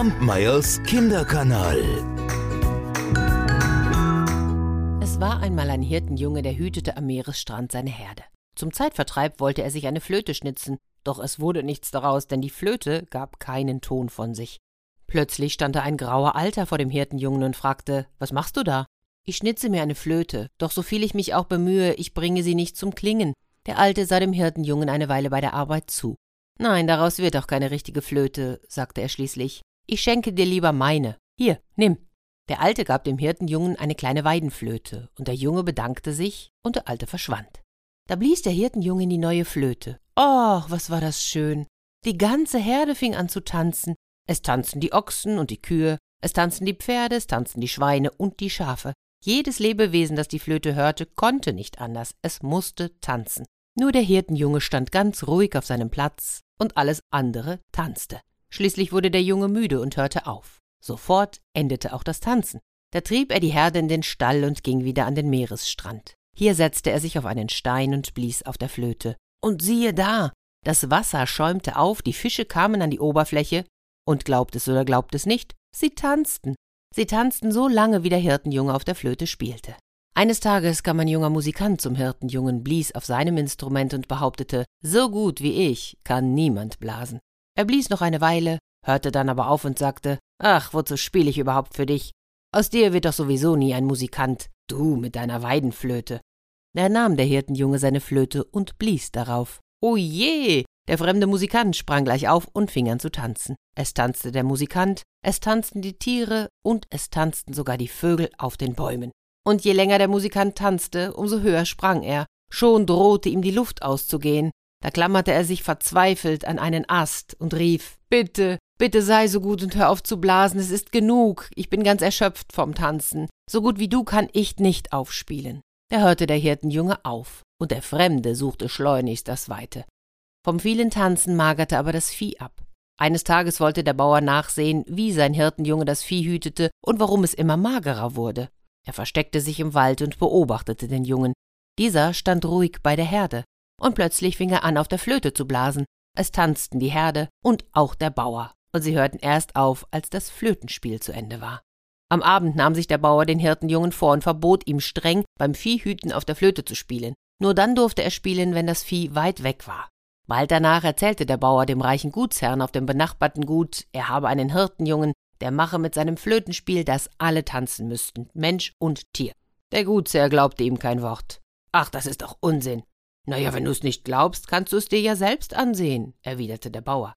Kampmeyers Kinderkanal. Es war einmal ein Hirtenjunge, der hütete am Meeresstrand seine Herde. Zum Zeitvertreib wollte er sich eine Flöte schnitzen, doch es wurde nichts daraus, denn die Flöte gab keinen Ton von sich. Plötzlich stand da ein grauer Alter vor dem Hirtenjungen und fragte, was machst du da? Ich schnitze mir eine Flöte, doch so viel ich mich auch bemühe, ich bringe sie nicht zum Klingen. Der Alte sah dem Hirtenjungen eine Weile bei der Arbeit zu. Nein, daraus wird auch keine richtige Flöte, sagte er schließlich. Ich schenke dir lieber meine. Hier, nimm. Der Alte gab dem Hirtenjungen eine kleine Weidenflöte, und der Junge bedankte sich, und der Alte verschwand. Da blies der Hirtenjunge in die neue Flöte. Och, was war das schön! Die ganze Herde fing an zu tanzen. Es tanzten die Ochsen und die Kühe, es tanzten die Pferde, es tanzten die Schweine und die Schafe. Jedes Lebewesen, das die Flöte hörte, konnte nicht anders, es musste tanzen. Nur der Hirtenjunge stand ganz ruhig auf seinem Platz und alles andere tanzte. Schließlich wurde der Junge müde und hörte auf. Sofort endete auch das Tanzen. Da trieb er die Herde in den Stall und ging wieder an den Meeresstrand. Hier setzte er sich auf einen Stein und blies auf der Flöte. Und siehe da, das Wasser schäumte auf, die Fische kamen an die Oberfläche, und glaubt es oder glaubt es nicht, sie tanzten. Sie tanzten so lange, wie der Hirtenjunge auf der Flöte spielte. Eines Tages kam ein junger Musikant zum Hirtenjungen, blies auf seinem Instrument und behauptete, so gut wie ich kann niemand blasen. Er blies noch eine Weile, hörte dann aber auf und sagte, ach, wozu spiele ich überhaupt für dich? Aus dir wird doch sowieso nie ein Musikant, du mit deiner Weidenflöte. Da nahm der Hirtenjunge seine Flöte und blies darauf. O je! Der fremde Musikant sprang gleich auf und fing an zu tanzen. Es tanzte der Musikant, es tanzten die Tiere und es tanzten sogar die Vögel auf den Bäumen. Und je länger der Musikant tanzte, umso höher sprang er. Schon drohte ihm die Luft auszugehen. Da klammerte er sich verzweifelt an einen Ast und rief Bitte, bitte sei so gut und hör auf zu blasen, es ist genug, ich bin ganz erschöpft vom Tanzen. So gut wie du kann ich nicht aufspielen. Da hörte der Hirtenjunge auf, und der Fremde suchte schleunigst das Weite. Vom vielen Tanzen magerte aber das Vieh ab. Eines Tages wollte der Bauer nachsehen, wie sein Hirtenjunge das Vieh hütete und warum es immer magerer wurde. Er versteckte sich im Wald und beobachtete den Jungen. Dieser stand ruhig bei der Herde, und plötzlich fing er an, auf der Flöte zu blasen. Es tanzten die Herde und auch der Bauer, und sie hörten erst auf, als das Flötenspiel zu Ende war. Am Abend nahm sich der Bauer den Hirtenjungen vor und verbot ihm streng, beim Viehhüten auf der Flöte zu spielen. Nur dann durfte er spielen, wenn das Vieh weit weg war. Bald danach erzählte der Bauer dem reichen Gutsherrn auf dem benachbarten Gut, er habe einen Hirtenjungen, der mache mit seinem Flötenspiel, dass alle tanzen müssten, Mensch und Tier. Der Gutsherr glaubte ihm kein Wort. Ach, das ist doch Unsinn. Na ja, wenn du's nicht glaubst, kannst du es dir ja selbst ansehen, erwiderte der Bauer.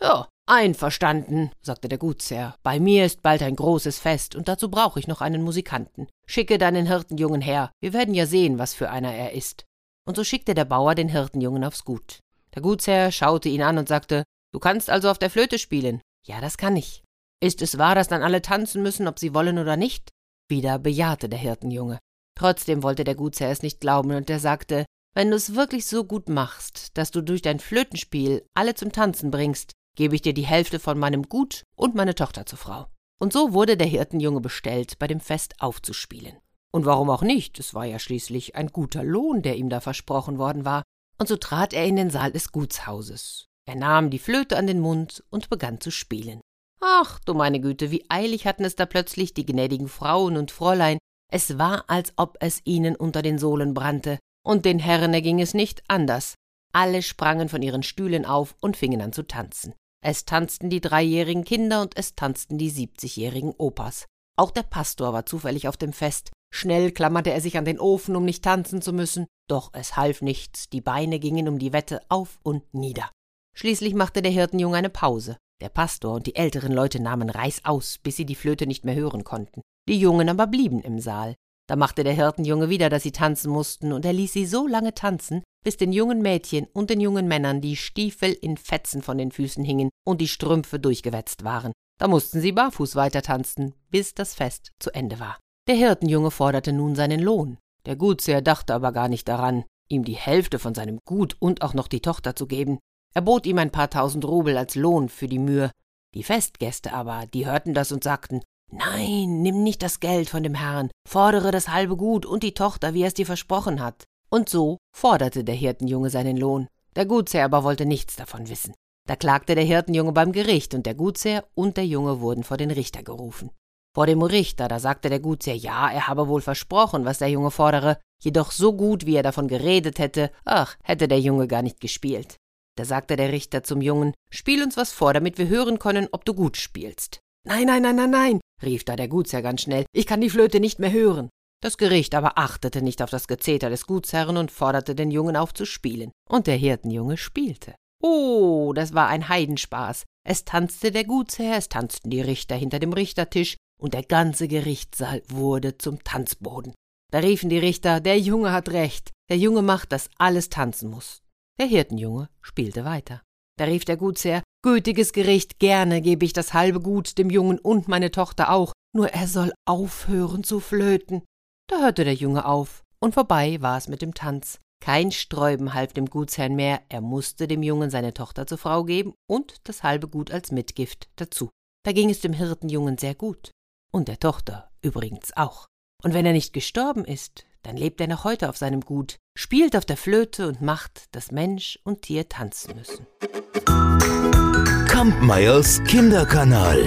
Ja, einverstanden, sagte der Gutsherr. Bei mir ist bald ein großes Fest, und dazu brauche ich noch einen Musikanten. Schicke deinen Hirtenjungen her, wir werden ja sehen, was für einer er ist. Und so schickte der Bauer den Hirtenjungen aufs Gut. Der Gutsherr schaute ihn an und sagte, Du kannst also auf der Flöte spielen. Ja, das kann ich. Ist es wahr, dass dann alle tanzen müssen, ob sie wollen oder nicht? Wieder bejahte der Hirtenjunge. Trotzdem wollte der Gutsherr es nicht glauben, und er sagte, wenn du es wirklich so gut machst, dass du durch dein Flötenspiel alle zum Tanzen bringst, gebe ich dir die Hälfte von meinem Gut und meine Tochter zur Frau. Und so wurde der Hirtenjunge bestellt, bei dem Fest aufzuspielen. Und warum auch nicht? Es war ja schließlich ein guter Lohn, der ihm da versprochen worden war. Und so trat er in den Saal des Gutshauses. Er nahm die Flöte an den Mund und begann zu spielen. Ach, du meine Güte, wie eilig hatten es da plötzlich die gnädigen Frauen und Fräulein. Es war, als ob es ihnen unter den Sohlen brannte, und den Herren erging es nicht anders. Alle sprangen von ihren Stühlen auf und fingen an zu tanzen. Es tanzten die dreijährigen Kinder und es tanzten die siebzigjährigen Opas. Auch der Pastor war zufällig auf dem Fest. Schnell klammerte er sich an den Ofen, um nicht tanzen zu müssen, doch es half nichts, die Beine gingen um die Wette auf und nieder. Schließlich machte der Hirtenjunge eine Pause. Der Pastor und die älteren Leute nahmen reißaus, bis sie die Flöte nicht mehr hören konnten. Die Jungen aber blieben im Saal. Da machte der Hirtenjunge wieder, dass sie tanzen mussten, und er ließ sie so lange tanzen, bis den jungen Mädchen und den jungen Männern die Stiefel in Fetzen von den Füßen hingen und die Strümpfe durchgewetzt waren. Da mussten sie barfuß weiter tanzen, bis das Fest zu Ende war. Der Hirtenjunge forderte nun seinen Lohn. Der Gutsherr dachte aber gar nicht daran, ihm die Hälfte von seinem Gut und auch noch die Tochter zu geben. Er bot ihm ein paar tausend Rubel als Lohn für die Mühe. Die Festgäste aber, die hörten das und sagten, Nein, nimm nicht das Geld von dem Herrn, fordere das halbe Gut und die Tochter, wie er es dir versprochen hat. Und so forderte der Hirtenjunge seinen Lohn. Der Gutsherr aber wollte nichts davon wissen. Da klagte der Hirtenjunge beim Gericht und der Gutsherr und der Junge wurden vor den Richter gerufen. Vor dem Richter, da sagte der Gutsherr, ja, er habe wohl versprochen, was der Junge fordere, jedoch so gut, wie er davon geredet hätte, ach, hätte der Junge gar nicht gespielt. Da sagte der Richter zum Jungen, spiel uns was vor, damit wir hören können, ob du gut spielst. Nein, nein, nein, nein, nein, rief da der Gutsherr ganz schnell, ich kann die Flöte nicht mehr hören. Das Gericht aber achtete nicht auf das Gezeter des Gutsherrn und forderte den Jungen auf zu spielen, und der Hirtenjunge spielte. Oh, das war ein Heidenspaß. Es tanzte der Gutsherr, es tanzten die Richter hinter dem Richtertisch, und der ganze Gerichtssaal wurde zum Tanzboden. Da riefen die Richter, der Junge hat recht, der Junge macht, dass alles tanzen muss. Der Hirtenjunge spielte weiter. Da rief der Gutsherr, gütiges Gericht, gerne gebe ich das halbe Gut dem Jungen und meine Tochter auch, nur er soll aufhören zu flöten. Da hörte der Junge auf, und vorbei war es mit dem Tanz. Kein Sträuben half dem Gutsherrn mehr, er musste dem Jungen seine Tochter zur Frau geben und das halbe Gut als Mitgift dazu. Da ging es dem Hirtenjungen sehr gut. Und der Tochter übrigens auch. Und wenn er nicht gestorben ist, dann lebt er noch heute auf seinem Gut, spielt auf der Flöte und macht, dass Mensch und Tier tanzen müssen. Kampmeyers Kinderkanal